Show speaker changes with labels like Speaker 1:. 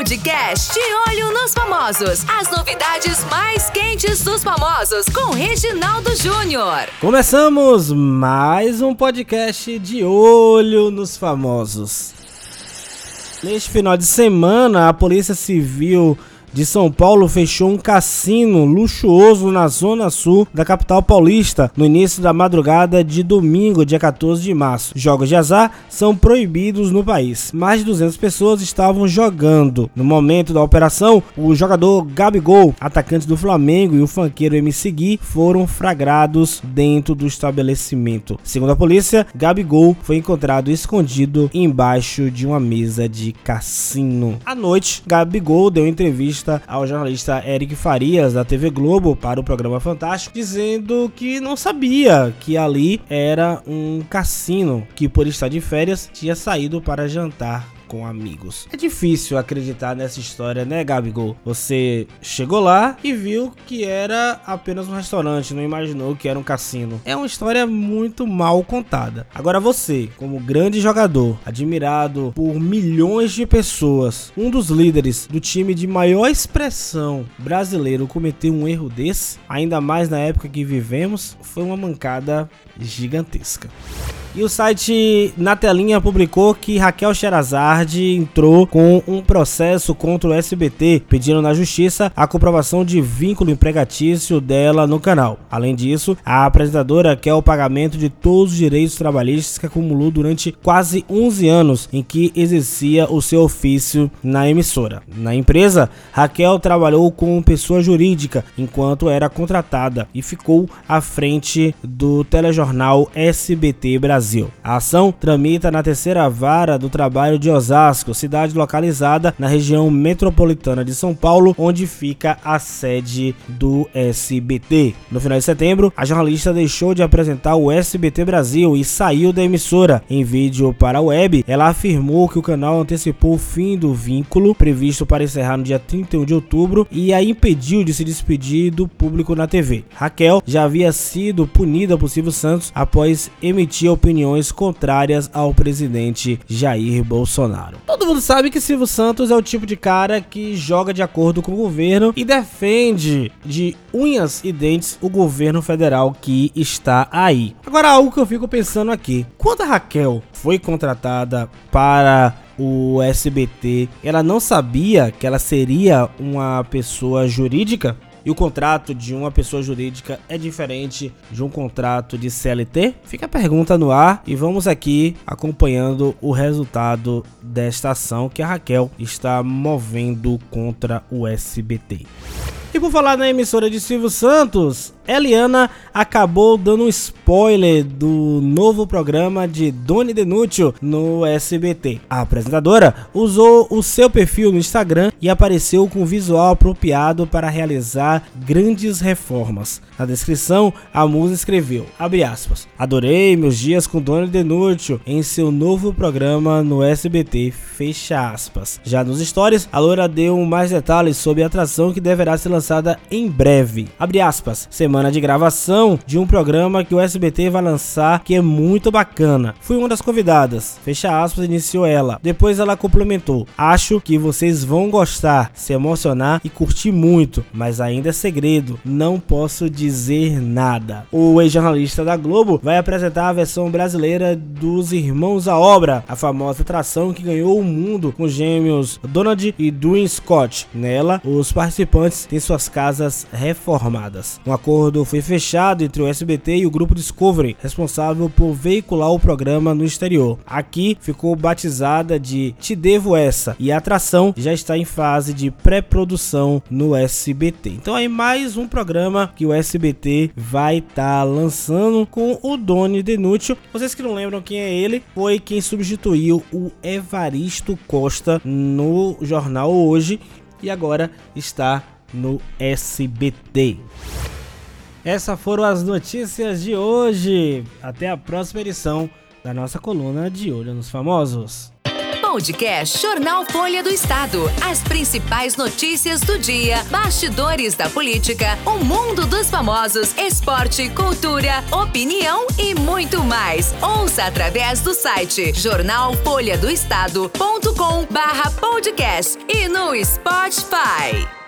Speaker 1: Podcast De Olho nos Famosos. As novidades mais quentes dos famosos com Reginaldo Júnior.
Speaker 2: Começamos mais um podcast De Olho nos Famosos. Neste final de semana, a Polícia Civil de São Paulo fechou um cassino luxuoso na zona sul da capital paulista no início da madrugada de domingo, dia 14 de março. Jogos de azar são proibidos no país. Mais de 200 pessoas estavam jogando. No momento da operação, o jogador Gabigol, atacante do Flamengo, e o fanqueiro MC Gui foram flagrados dentro do estabelecimento. Segundo a polícia, Gabigol foi encontrado escondido embaixo de uma mesa de cassino. À noite, Gabigol deu entrevista entrevista ao jornalista Eric Farias, da TV Globo, para o programa Fantástico, dizendo que não sabia que ali era um cassino, que por estar de férias tinha saído para jantar com amigos. É difícil acreditar nessa história, né, Gabigol? Você chegou lá e viu que era apenas um restaurante, não imaginou que era um cassino. É uma história muito mal contada. Agora você, como grande jogador, admirado por milhões de pessoas, um dos líderes do time de maior expressão brasileiro cometeu um erro desse, ainda mais na época que vivemos, foi uma mancada gigantesca. E o site Na Telinha publicou que Raquel Sherazade entrou com um processo contra o SBT, pedindo na justiça a comprovação de vínculo empregatício dela no canal. Além disso, a apresentadora quer o pagamento de todos os direitos trabalhistas que acumulou durante quase 11 anos em que exercia o seu ofício na emissora. Na empresa, Raquel trabalhou como pessoa jurídica enquanto era contratada e ficou à frente do telejornal SBT Brasil. Brasil. A ação tramita na terceira vara do trabalho de Osasco, cidade localizada na região metropolitana de São Paulo, onde fica a sede do SBT. No final de setembro, a jornalista deixou de apresentar o SBT Brasil e saiu da emissora. Em vídeo para a web, ela afirmou que o canal antecipou o fim do vínculo previsto para encerrar no dia 31 de outubro e a impediu de se despedir do público na TV. Raquel já havia sido punida por Silvio Santos após emitir a opinião opiniões contrárias ao presidente Jair Bolsonaro. Todo mundo sabe que Silvio Santos é o tipo de cara que joga de acordo com o governo e defende de unhas e dentes o governo federal que está aí. Agora, algo que eu fico pensando aqui: quando a Raquel foi contratada para o SBT, ela não sabia que ela seria uma pessoa jurídica? E o contrato de uma pessoa jurídica é diferente de um contrato de CLT? Fica a pergunta no ar e vamos aqui acompanhando o resultado desta ação que a Raquel está movendo contra o SBT. E por falar na emissora de Silvio Santos, Eliana acabou dando um spoiler do novo programa de Doni Denútil no SBT. A apresentadora usou o seu perfil no Instagram e apareceu com um visual apropriado para realizar grandes reformas. Na descrição, a musa escreveu, aspas, Adorei meus dias com Doni Denútil em seu novo programa no SBT, fecha aspas. Já nos stories, a loira deu mais detalhes sobre a atração que deverá ser lançada em breve. Abre aspas, semana de gravação de um programa que o SBT vai lançar que é muito bacana. Fui uma das convidadas. Fecha aspas, iniciou ela. Depois ela complementou. Acho que vocês vão gostar, se emocionar e curtir muito, mas ainda é segredo. Não posso dizer nada. O ex-jornalista da Globo vai apresentar a versão brasileira dos Irmãos à Obra, a famosa atração que ganhou o mundo com os gêmeos Donald e Dwayne Scott. Nela, os participantes têm suas casas reformadas. Um acordo foi fechado entre o SBT e o grupo Discovery, responsável por veicular o programa no exterior. Aqui ficou batizada de Te Devo Essa e a atração já está em fase de pré-produção no SBT. Então aí mais um programa que o SBT vai estar tá lançando com o Doni Denútil. Vocês que não lembram quem é ele, foi quem substituiu o Evaristo Costa no jornal hoje e agora está no SBT. Essas foram as notícias de hoje. Até a próxima edição da nossa coluna de Olho nos Famosos.
Speaker 1: Podcast Jornal Folha do Estado. As principais notícias do dia, bastidores da política, o mundo dos famosos, esporte, cultura, opinião e muito mais. Ouça através do site jornalfolhadoestado.com/podcast e no Spotify.